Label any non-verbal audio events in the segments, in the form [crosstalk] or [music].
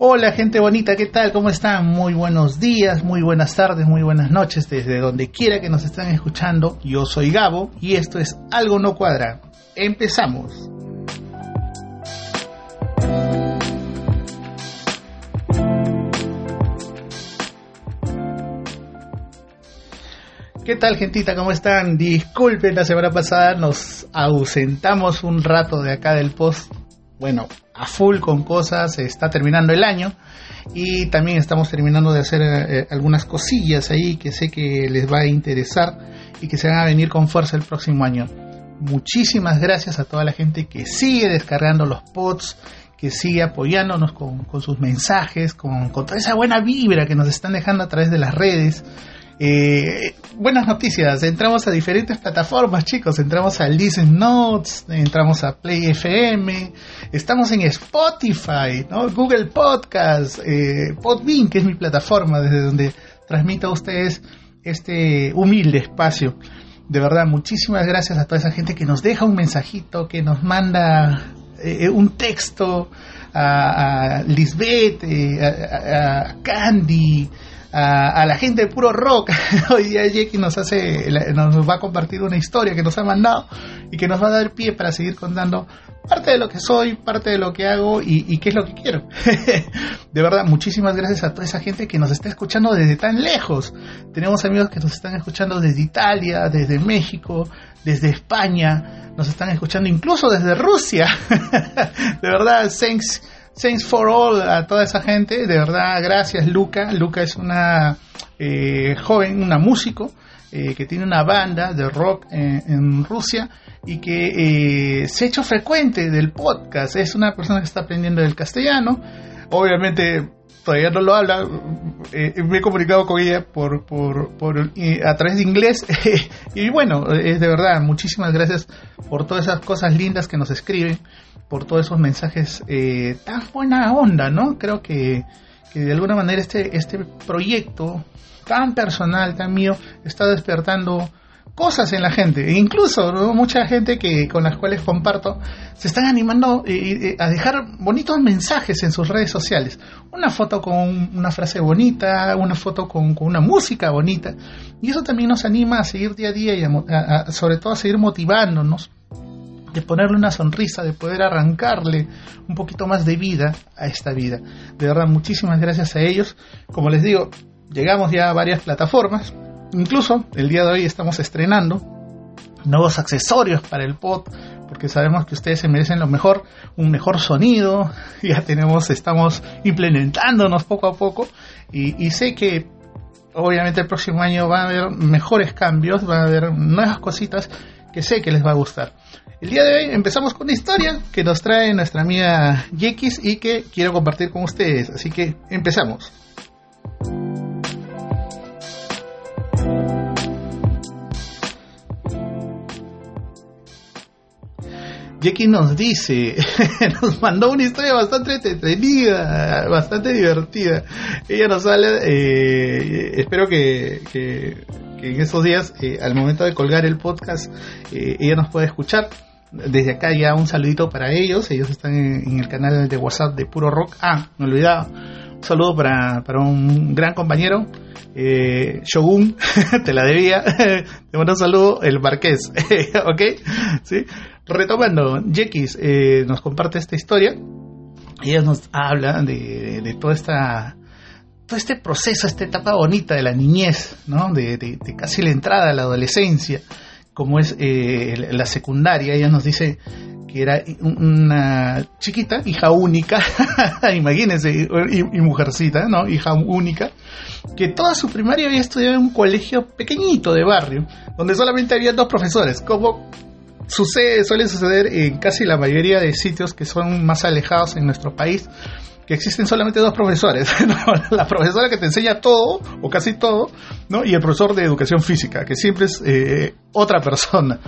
Hola gente bonita, ¿qué tal? ¿Cómo están? Muy buenos días, muy buenas tardes, muy buenas noches, desde donde quiera que nos estén escuchando. Yo soy Gabo y esto es Algo No Cuadra. Empezamos. ¿Qué tal, gentita? ¿Cómo están? Disculpen, la semana pasada nos ausentamos un rato de acá del post. Bueno, a full con cosas, está terminando el año y también estamos terminando de hacer eh, algunas cosillas ahí que sé que les va a interesar y que se van a venir con fuerza el próximo año. Muchísimas gracias a toda la gente que sigue descargando los pods, que sigue apoyándonos con, sus mensajes, con, con toda esa buena vibra que nos están dejando a través de las redes. Eh, buenas noticias, entramos a diferentes plataformas, chicos. Entramos a Listen Notes, entramos a Play FM, estamos en Spotify, ¿no? Google Podcast, eh, Podbean, que es mi plataforma desde donde transmito a ustedes este humilde espacio. De verdad, muchísimas gracias a toda esa gente que nos deja un mensajito, que nos manda eh, un texto a, Lisbeth, eh, a Candy, a, la gente de puro rock. [laughs] Hoy día Jackie nos hace, nos va a compartir una historia que nos ha mandado y que nos va a dar pie para seguir contando parte de lo que soy, parte de lo que hago y, qué es lo que quiero. [laughs] de verdad, muchísimas gracias a toda esa gente que nos está escuchando desde tan lejos. Tenemos amigos que nos están escuchando desde Italia, desde México, desde España, nos están escuchando incluso desde Rusia. [laughs] de verdad, thanks Thanks for all a toda esa gente, de verdad, gracias Luca. Luca es una eh, joven, una músico eh, que tiene una banda de rock en, Rusia y que eh, se ha hecho frecuente del podcast. Es una persona que está aprendiendo el castellano. Obviamente todavía no lo habla. me he comunicado con ella por, por, por a través de inglés. [laughs] y bueno, es de verdad, muchísimas gracias por todas esas cosas lindas que nos escriben por todos esos mensajes eh, tan buena onda, ¿no? Creo que, de alguna manera este, este proyecto tan personal, tan mío, está despertando cosas en la gente. E incluso mucha gente que con las cuales comparto se están animando eh, eh, a dejar bonitos mensajes en sus redes sociales. Una foto con una frase bonita, una foto con, una música bonita. Y eso también nos anima a seguir día a día y sobre todo a seguir motivándonos de ponerle una sonrisa, de poder arrancarle un poquito más de vida a esta vida. De verdad, muchísimas gracias a ellos. Como les digo, llegamos ya a varias plataformas. Incluso el día de hoy estamos estrenando nuevos accesorios para el pod, porque sabemos que ustedes se merecen lo mejor, un mejor sonido. [laughs] Ya tenemos, estamos implementándonos poco a poco y, sé que obviamente el próximo año va a haber mejores cambios, va a haber nuevas cositas que sé que les va a gustar. El día de hoy empezamos con una historia que nos trae nuestra amiga Yekis y que quiero compartir con ustedes. Así que empezamos. Jackie nos dice, [laughs] nos mandó una historia bastante entretenida, bastante divertida. Ella nos sale, eh, espero que, en estos días, eh, al momento de colgar el podcast, eh, ella nos pueda escuchar desde acá ya un saludito para ellos. Ellos están en, el canal de WhatsApp de Puro Rock. Ah, me olvidaba. Un saludo para, para un gran compañero, eh, Shogun, [laughs] te la debía. [laughs] te mando un saludo, el Marqués. [laughs] ¿Ok? ¿Sí? Retomando, Jekis eh, nos comparte esta historia. Ella nos habla de, de, toda esta todo este proceso, esta etapa bonita de la niñez, ¿no? De, de, de casi la entrada a la adolescencia como es eh, la secundaria, ella nos dice que era una chiquita, hija única, [laughs] imagínense, y, mujercita, ¿no? Hija única, que toda su primaria había estudiado en un colegio pequeñito de barrio, donde solamente había dos profesores, como sucede, suele suceder en casi la mayoría de sitios que son más alejados en nuestro país, que existen solamente dos profesores, [laughs] la profesora que te enseña todo o casi todo, ¿no? y el profesor de educación física, que siempre es eh, otra persona.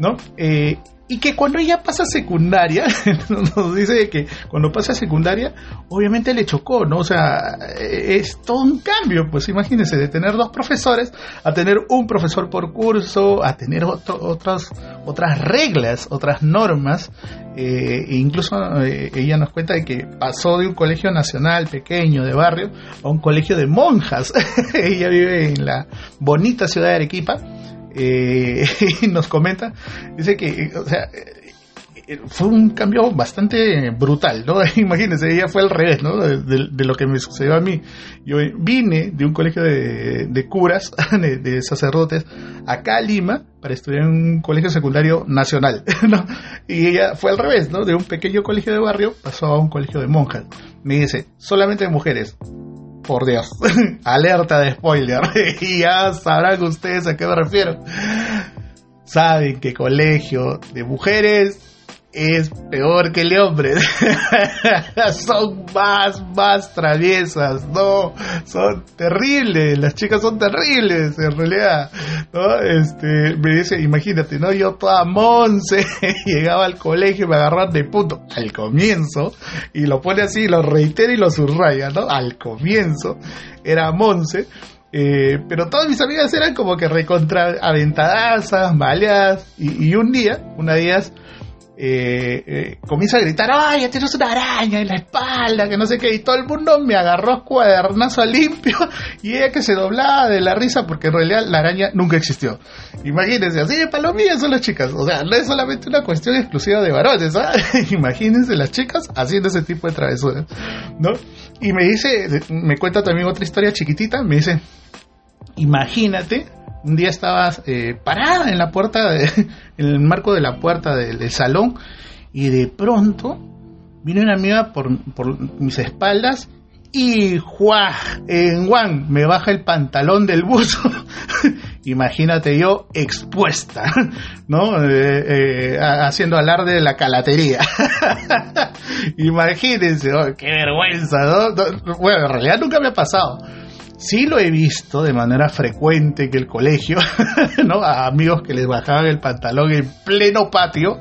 ¿no? Eh, y que cuando ella pasa secundaria, [laughs] nos dice que cuando pasa secundaria, obviamente le chocó, ¿no? O sea, es todo un cambio, pues imagínense, de tener dos profesores a tener un profesor por curso, a tener otras, otras reglas, otras normas, eh, e incluso eh, ella nos cuenta de que pasó de un colegio nacional pequeño de barrio a un colegio de monjas. [laughs] ella vive en la bonita ciudad de Arequipa eh, [laughs] nos comenta, dice que, o sea, eh, fue un cambio bastante brutal, ¿no? [laughs] Imagínense, ella fue al revés, ¿no? De, lo que me sucedió a mí. Yo vine de un colegio de, curas, [laughs] de, sacerdotes, acá a Lima, para estudiar en un colegio secundario nacional, ¿no? Y ella fue al revés, ¿no? De un pequeño colegio de barrio pasó a un colegio de monjas. Me dice, solamente mujeres por Dios. [laughs] Alerta de spoiler. [laughs] y ya sabrán ustedes a qué me refiero. Saben que colegio de mujeres es peor que el de hombres. [laughs] son más, más traviesas, no, son terribles, las chicas son terribles en realidad, ¿no? Este, me dice, imagínate, ¿no? Yo toda monce, [laughs] llegaba al colegio y me agarraban de punto al comienzo, y lo pone así, lo reitera y lo subraya, ¿no? Al comienzo era monce, eh, pero todas mis amigas eran como que recontra aventadazas, maleadas, y, y un día, una de ellas, eh, eh, comienza a gritar, ¡ay, tienes una araña en la espalda! Que no sé qué, y todo el mundo me agarró cuadernazo limpio [laughs] y ella que se doblaba de la risa porque en realidad la araña nunca existió. Imagínense, así de palomillas son las chicas, o sea, no es solamente una cuestión exclusiva de varones. [laughs] Imagínense las chicas haciendo ese tipo de travesuras, ¿no? Y me dice, me cuenta también otra historia chiquitita, me dice, imagínate un día estabas eh, parada en la puerta, de, [laughs] en el marco de la puerta del, salón, y de pronto vino una amiga por, mis espaldas y ¡juá! En Juan me baja el pantalón del buzo. [laughs] Imagínate yo expuesta, [laughs] ¿no? Eh, eh, haciendo alarde de la calatería. Imagínense, oh, qué vergüenza, ¿no? Bueno, en realidad nunca me ha pasado Sí lo he visto de manera frecuente que el colegio, [laughs] ¿no? A amigos que les bajaban el pantalón en pleno patio,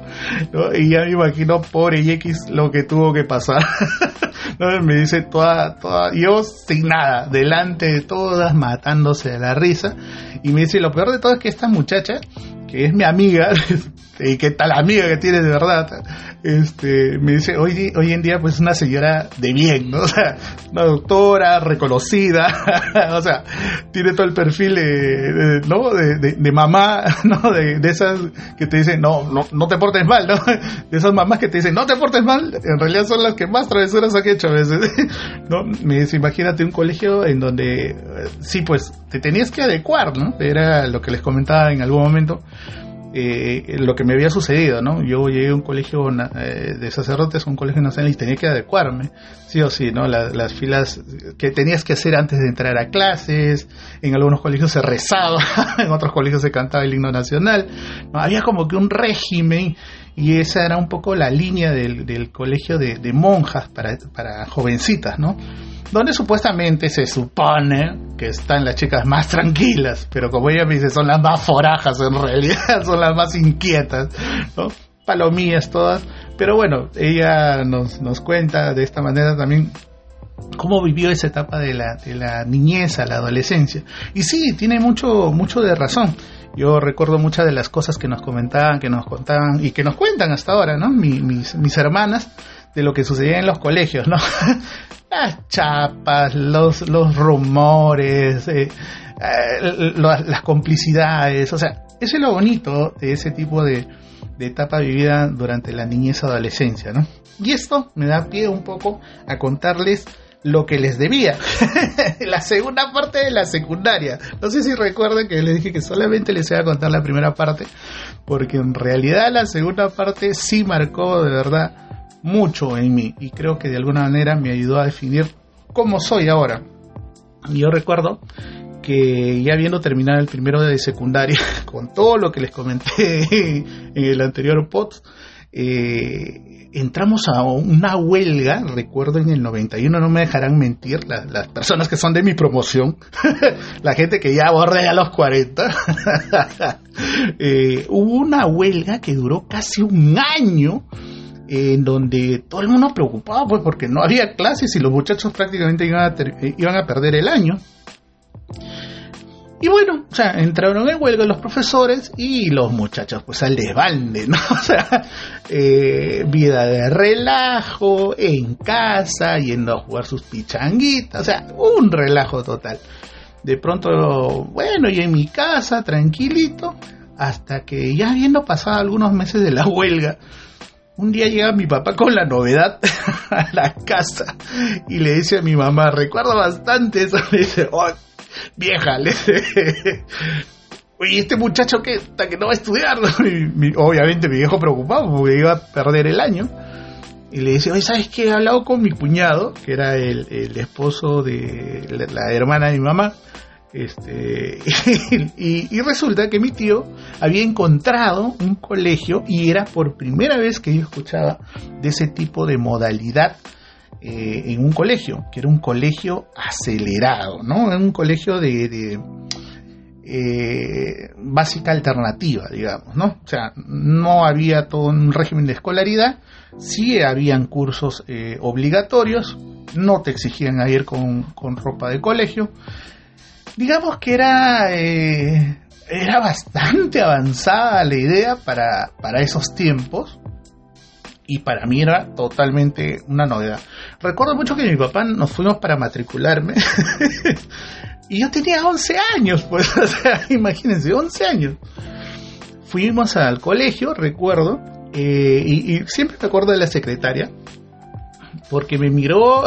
¿no? Y ya me imagino, pobre X, lo que tuvo que pasar. [laughs] ¿no? Me dice toda, toda, yo sin nada, delante de todas, matándose de la risa. Y me dice, lo peor de todo es que esta muchacha, que es mi amiga, [laughs] y qué tal amiga que tiene de verdad, este, me dice, hoy, hoy en día pues es una señora de bien, ¿no? [laughs] O sea, una doctora reconocida, [laughs] o sea, tiene todo el perfil de, ¿no? De, mamá, ¿no? De, esas que te dicen, no, no, no te portes mal, ¿no? De esas mamás que te dicen, no te portes mal, en realidad son las que más travesuras han hecho a veces, ¿no? Me dice, imagínate un colegio en donde, sí, pues, te tenías que adecuar, ¿no? Era lo que les comentaba en algún momento eh, lo que me había sucedido, ¿no? Yo llegué a un colegio eh, de sacerdotes, un colegio nacional y tenía que adecuarme, sí o sí, ¿no? las filas que tenías que hacer antes de entrar a clases, en algunos colegios se rezaba, [laughs] en otros colegios se cantaba el himno nacional, había como que un régimen y esa era un poco la línea del, colegio de, monjas para, para jovencitas, ¿no? Donde supuestamente se supone que están las chicas más tranquilas, pero como ella me dice, son las más forajas en realidad, [laughs] son las más inquietas, ¿no? Palomías todas, pero bueno, ella nos, nos cuenta de esta manera también cómo vivió esa etapa de la, de la niñez a la adolescencia. Y sí, tiene mucho, mucho de razón. Yo recuerdo muchas de las cosas que nos comentaban, que nos contaban y que nos cuentan hasta ahora, ¿no? mis, mis hermanas, de lo que sucedía en los colegios, ¿no? [laughs] las chapas, los, los rumores, eh, eh, las complicidades, o sea, eso es lo bonito de ese tipo de, de etapa vivida durante la niñez adolescencia, ¿no? Y esto me da pie un poco a contarles lo que les debía. [laughs] la segunda parte de la secundaria. No sé si recuerdan que les dije que solamente les iba a contar la primera parte, porque en realidad la segunda parte sí marcó de verdad mucho en mí y creo que de alguna manera me ayudó a definir cómo soy ahora. Yo recuerdo que ya habiendo terminado el primero de secundaria, [laughs] con todo lo que les comenté en el anterior pod, eh, entramos a una huelga, recuerdo en el 91, no me dejarán mentir, las personas que son de mi promoción, [laughs] la gente que ya borde a los 40, [laughs] eh, hubo una huelga que duró casi un año en donde todo el mundo preocupado pues porque no había clases y los muchachos prácticamente iban a, iban a perder el año. Y bueno, o sea, entraron en huelga los profesores y los muchachos pues al desbande, ¿no? [laughs] O sea, eh, vida de relajo, en casa, yendo a jugar sus pichanguitas, o sea, un relajo total. De pronto, bueno, y en mi casa, tranquilito, hasta que ya habiendo pasado algunos meses de la [laughs] huelga, un día llega mi papá con la novedad [laughs] a la casa y le dice a mi mamá, recuerdo bastante eso, [laughs] le dice, oh, vieja, le [laughs] oye, este muchacho que, que no va a estudiar, obviamente mi viejo preocupado porque iba a perder el año. Y le dice, oye, ¿sabes qué? He hablado con mi cuñado, que era el, esposo de la, hermana de mi mamá, este, [laughs] y, resulta que mi tío había encontrado un colegio y era por primera vez que yo escuchaba de ese tipo de modalidad eh, en un colegio, que era un colegio acelerado, ¿no? Era un colegio de, eh, básica alternativa, digamos, ¿no? O sea, no había todo un régimen de escolaridad, sí habían cursos eh, obligatorios, no te exigían ir con, con ropa de colegio, digamos que era, eh, era bastante avanzada la idea para, para esos tiempos y para mí era totalmente una novedad. Recuerdo mucho que mi papá nos fuimos para matricularme [laughs] y yo tenía 11 años, pues, [laughs] o sea, imagínense, 11 años. Fuimos al colegio, recuerdo, eh, y, siempre me acuerdo de la secretaria, porque me miró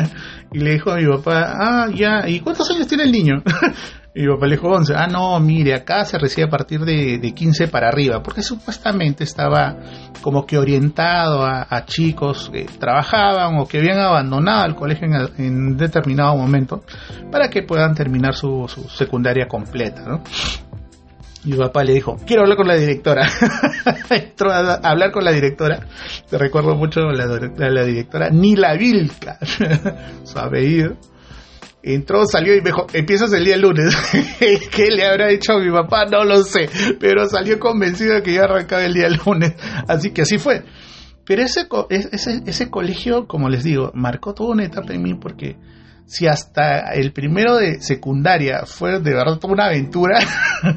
[laughs] y le dijo a mi papá, ah, ya, ¿y cuántos años tiene el niño? [laughs] y mi papá le dijo 11, ah, no, mire, acá se recibe a partir de, de 15 para arriba, porque supuestamente estaba como que orientado a, chicos que trabajaban o que habían abandonado el colegio en, en determinado momento para que puedan terminar su, su secundaria completa, ¿no? Y papá le dijo, quiero hablar con la directora. [laughs] Entró a hablar con la directora. Te recuerdo mucho la, la directora Nila Vilca, [laughs] su apellido. Entró, salió y me dijo, empiezas el día lunes. [laughs] ¿Qué le habrá dicho a mi papá? No lo sé. Pero salió convencido de que ya arrancaba el día lunes. Así que así fue. Pero ese, ese, ese colegio, como les digo, marcó toda una etapa en mí porque si hasta el primero de secundaria fue de verdad una aventura,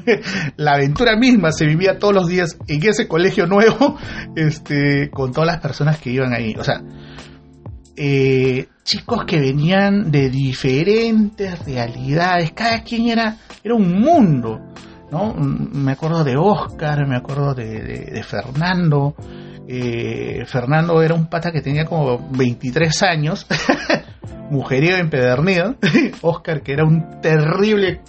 [laughs] la aventura misma se vivía todos los días en ese colegio nuevo, [laughs] este, con todas las personas que iban ahí. O sea, eh, chicos que venían de diferentes realidades, cada quien era, era un mundo. ¿no? Me acuerdo de Oscar, me acuerdo de, Fernando. Eh, Fernando era un pata que tenía como 23 años [laughs] mujeriego empedernido, [laughs] Oscar, que era un terrible,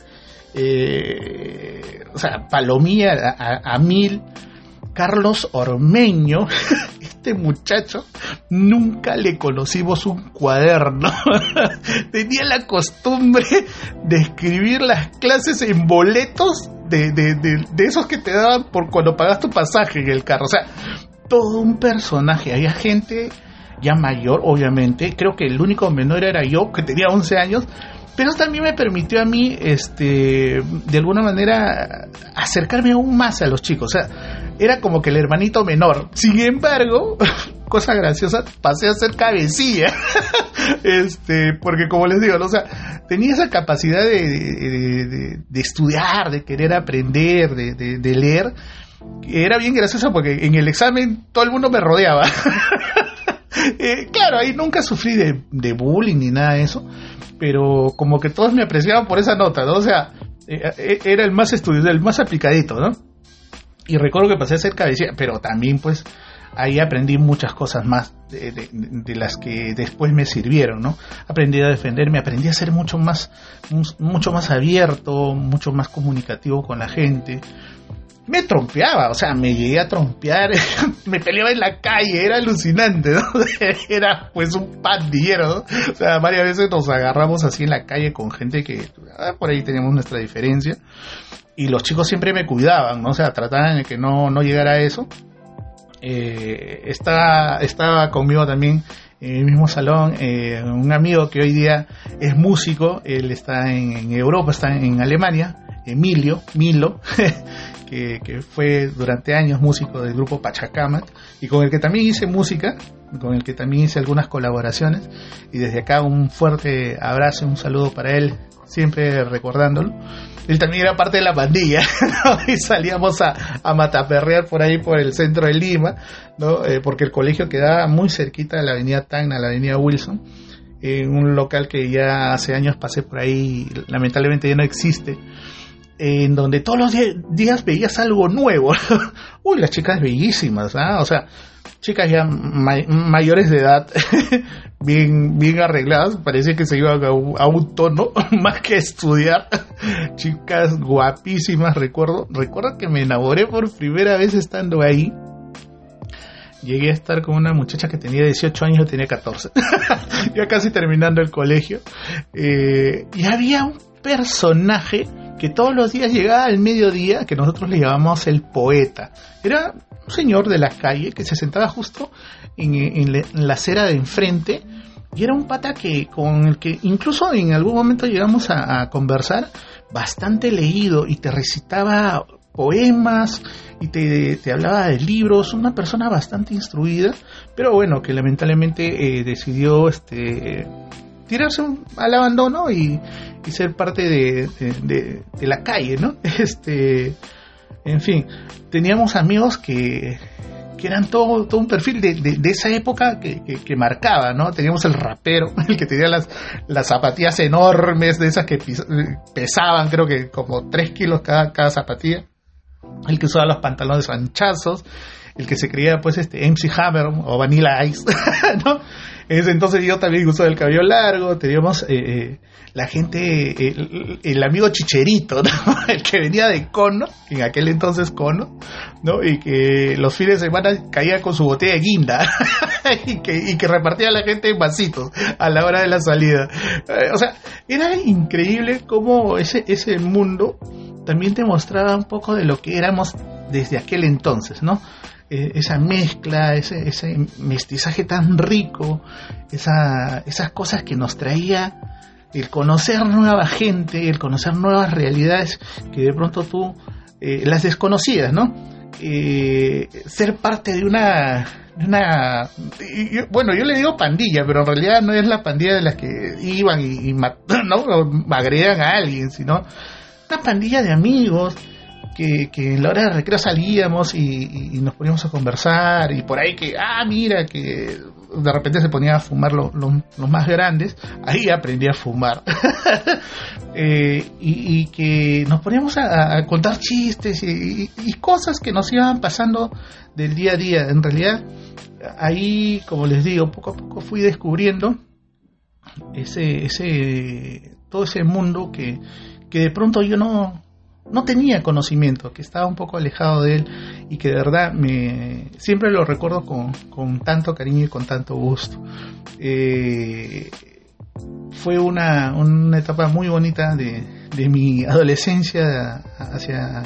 eh, o sea, palomía a, mil, Carlos Ormeño, [laughs] este muchacho, nunca le conocimos un cuaderno. [laughs] Tenía la costumbre de escribir las clases en boletos de, de, de, esos que te daban por cuando pagas tu pasaje en el carro. O sea, todo un personaje. Había gente ya mayor, obviamente. Creo que el único menor era yo, que tenía 11 años. Pero también me permitió a mí, este, de alguna manera, acercarme aún más a los chicos. O sea, era como que el hermanito menor. Sin embargo, [laughs] cosa graciosa, pasé a ser cabecilla. [laughs] este, porque como les digo, o sea, tenía esa capacidad de, de, estudiar, de querer aprender, de, de leer. Era bien graciosa porque en el examen todo el mundo me rodeaba. [laughs] Eh, claro, ahí nunca sufrí de, bullying ni nada de eso, pero como que todos me apreciaban por esa nota, ¿no? O sea, eh, eh, era el más estudioso, el más aplicadito, ¿no? Y recuerdo que pasé a ser cabecilla, pero también pues ahí aprendí muchas cosas más de, las que después me sirvieron, ¿no? Aprendí a defenderme, aprendí a ser mucho más, mucho más abierto, mucho más comunicativo con la gente me trompeaba, o sea, me llegué a trompear, [laughs] me peleaba en la calle, era alucinante, ¿no? [laughs] Era pues un pandillero. O sea, varias veces nos agarramos así en la calle con gente que ah, por ahí teníamos nuestra diferencia y los chicos siempre me cuidaban, ¿no? O sea, trataban de que no, no llegara a eso. eh, estaba, estaba conmigo también en el mismo salón eh, un amigo que hoy día es músico, él está en, Europa, está en Alemania, Emilio, Milo, [laughs] que, fue durante años músico del grupo Pachacamat y con el que también hice música, con el que también hice algunas colaboraciones y desde acá un fuerte abrazo, un saludo para él, siempre recordándolo. Él también era parte de la pandilla, [laughs] y salíamos a, a, mataperrear por ahí por el centro de Lima, ¿no? Eh, porque el colegio quedaba muy cerquita de la avenida Tacna, la avenida Wilson, en un local que ya hace años pasé por ahí, lamentablemente ya no existe, en donde todos los días veías algo nuevo. [laughs] Uy, las chicas bellísimas, ¿ah? O sea, chicas ya mayores de edad, [laughs] bien, bien arregladas, parece que se iban a un, tono [laughs] más que estudiar. chicas guapísimas, recuerdo, recuerdo que me enamoré por primera vez estando ahí. Llegué a estar con una muchacha que tenía 18 años, yo tenía 14, ya casi terminando el colegio. Eh, y había un personaje que todos los días llegaba al mediodía, que nosotros le llamamos el poeta. Era un señor de la calle que se sentaba justo en, la acera de enfrente y era un pata que con el que incluso en algún momento llegamos a, conversar bastante leído y te recitaba poemas y te, hablaba de libros, una persona bastante instruida, pero bueno, que lamentablemente eh, decidió este tirarse al abandono y, ser parte de, de, la calle, ¿no? [laughs] Este, en fin, teníamos amigos que, que eran todo, todo un perfil de, de, esa época que, que, marcaba, ¿no? Teníamos el rapero, [laughs] el que tenía las, las zapatillas enormes, de esas que pesaban, creo que como 3 kilos cada, cada zapatilla, el que usaba los pantalones anchazos, el que se creía pues este MC Hammer o Vanilla Ice, [laughs] ¿no? En ese entonces yo también usaba el cabello largo, teníamos eh, eh, la gente, el, amigo Chicherito, [laughs] ¿no? el que venía de Cono, en aquel entonces Cono, ¿no? Y que los fines de semana caía con su botella de guinda [laughs] y, que, y que repartía a la gente en vasitos a la hora de la salida. Eh, o sea, era increíble cómo ese, ese mundo también te mostraba un poco de lo que éramos desde aquel entonces, ¿no? Eh, esa mezcla, ese, ese, mestizaje tan rico, esa, esas cosas que nos traía el conocer nueva gente, el conocer nuevas realidades que de pronto tú eh, las desconocías, ¿no? Eh, ser parte de una, bueno, yo le digo pandilla, pero en realidad no es la pandilla de las que iban y, [laughs] ¿no? agregan a alguien, sino una pandilla de amigos que, en la hora de recreo salíamos y, nos poníamos a conversar y por ahí que, ah, mira, que de repente se ponía a fumar los más grandes, ahí aprendí a fumar. [laughs] Eh, y, que nos poníamos a, contar chistes y, cosas que nos iban pasando del día a día. En realidad, ahí, como les digo, poco a poco fui descubriendo ese, ese, todo ese mundo que, que de pronto yo no, no tenía conocimiento, que estaba un poco alejado de él y que de verdad me siempre lo recuerdo con, tanto cariño y con tanto gusto. Eh, fue una, una etapa muy bonita de, de mi adolescencia hacia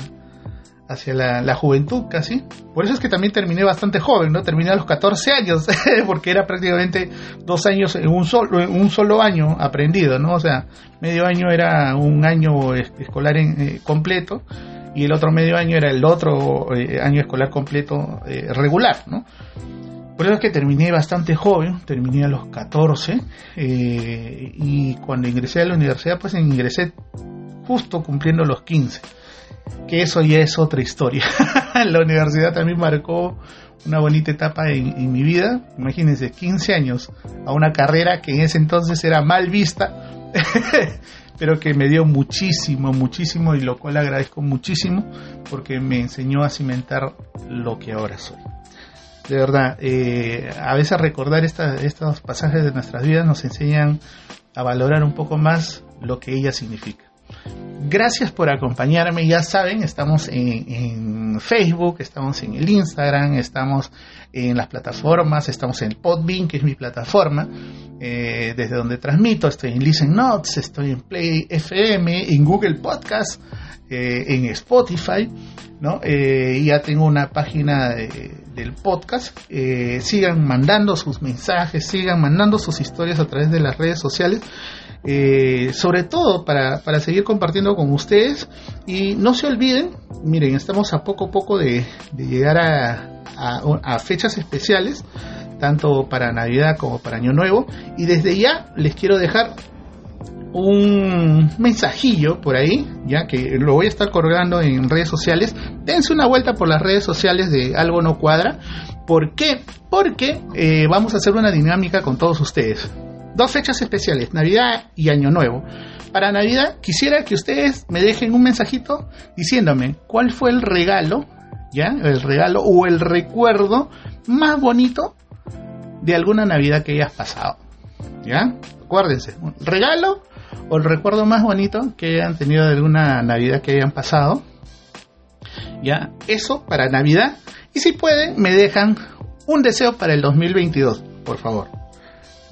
hacia la, juventud casi. Por eso es que también terminé bastante joven, ¿no? Terminé a los 14 años, [laughs] porque era prácticamente dos años en un solo, un solo año aprendido, ¿no? O sea, medio año era un año escolar en, eh, completo y el otro medio año era el otro eh, año escolar completo eh, regular, ¿no? Por eso es que terminé bastante joven, terminé a los 14 y cuando ingresé a la universidad pues ingresé justo cumpliendo los 15 que eso ya es otra historia. [laughs] la universidad también marcó una bonita etapa en, mi vida. Imagínense, 15 años a una carrera que en ese entonces era mal vista, [laughs] pero que me dio muchísimo, muchísimo y lo cual agradezco muchísimo porque me enseñó a cimentar lo que ahora soy. De verdad, eh, a veces recordar estos pasajes de nuestras vidas nos enseñan a valorar un poco más lo que ella significa. Gracias por acompañarme. Ya saben, estamos en, Facebook, estamos en el Instagram, estamos en las plataformas, estamos en Podbean, que es mi plataforma, eh, desde donde transmito, estoy en Listen Notes, estoy en Play FM, en Google Podcast, eh, en Spotify, ¿no? Eh, ya tengo una página del podcast, sigan mandando sus mensajes, sigan mandando sus historias a través de las redes sociales. Sobre todo para, para, seguir compartiendo con ustedes y no se olviden, miren, estamos a poco a poco de llegar a, a, fechas especiales, tanto para Navidad como para Año Nuevo. Y desde ya les quiero dejar un mensajillo por ahí, ya que lo voy a estar colgando en redes sociales. Dense una vuelta por las redes sociales de Algo No Cuadra. ¿Por qué? Porque eh, vamos a hacer una dinámica con todos ustedes. Dos fechas especiales, Navidad y Año Nuevo. Para Navidad quisiera que ustedes me dejen un mensajito diciéndome cuál fue el regalo ¿ya? El regalo o el recuerdo más bonito de alguna Navidad que hayas pasado, ¿ya? Acuérdense, regalo o el recuerdo más bonito que hayan tenido de alguna Navidad que hayan pasado, ¿ya? Eso para Navidad. Y si pueden, me dejan un deseo para el 2022, por favor.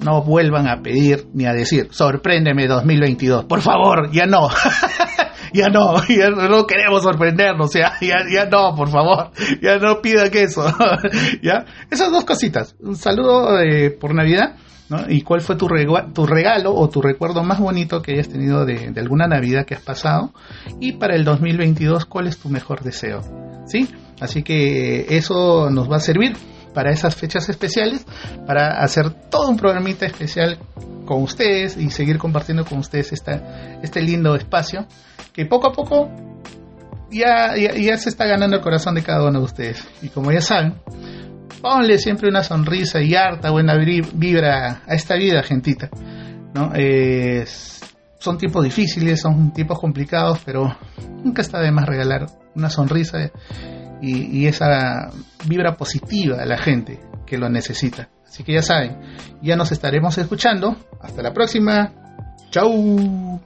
No vuelvan a pedir ni a decir, sorpréndeme 2022, por favor, ya no. [laughs] ya no, [laughs] ya no queremos sorprendernos, ya, ya, no, por favor, ya no pida que eso, [laughs] ya. Esas dos cositas, un saludo eh, por Navidad, ¿no? Y cuál fue tu, tu regalo o tu recuerdo más bonito que hayas tenido de, de alguna Navidad que has pasado, y para el 2022, cuál es tu mejor deseo, ¿sí? Así que eso nos va a servir para esas fechas especiales, para hacer todo un programita especial con ustedes y seguir compartiendo con ustedes esta, este lindo espacio que poco a poco ya, ya, se está ganando el corazón de cada uno de ustedes. Y como ya saben, ponle siempre una sonrisa y harta buena vibra a esta vida, gentita. ¿no? son tiempos difíciles, son tiempos complicados, pero nunca está de más regalar una sonrisa y, esa vibra positiva a la gente que lo necesita. Así que ya saben, ya nos estaremos escuchando. Hasta la próxima. Chau.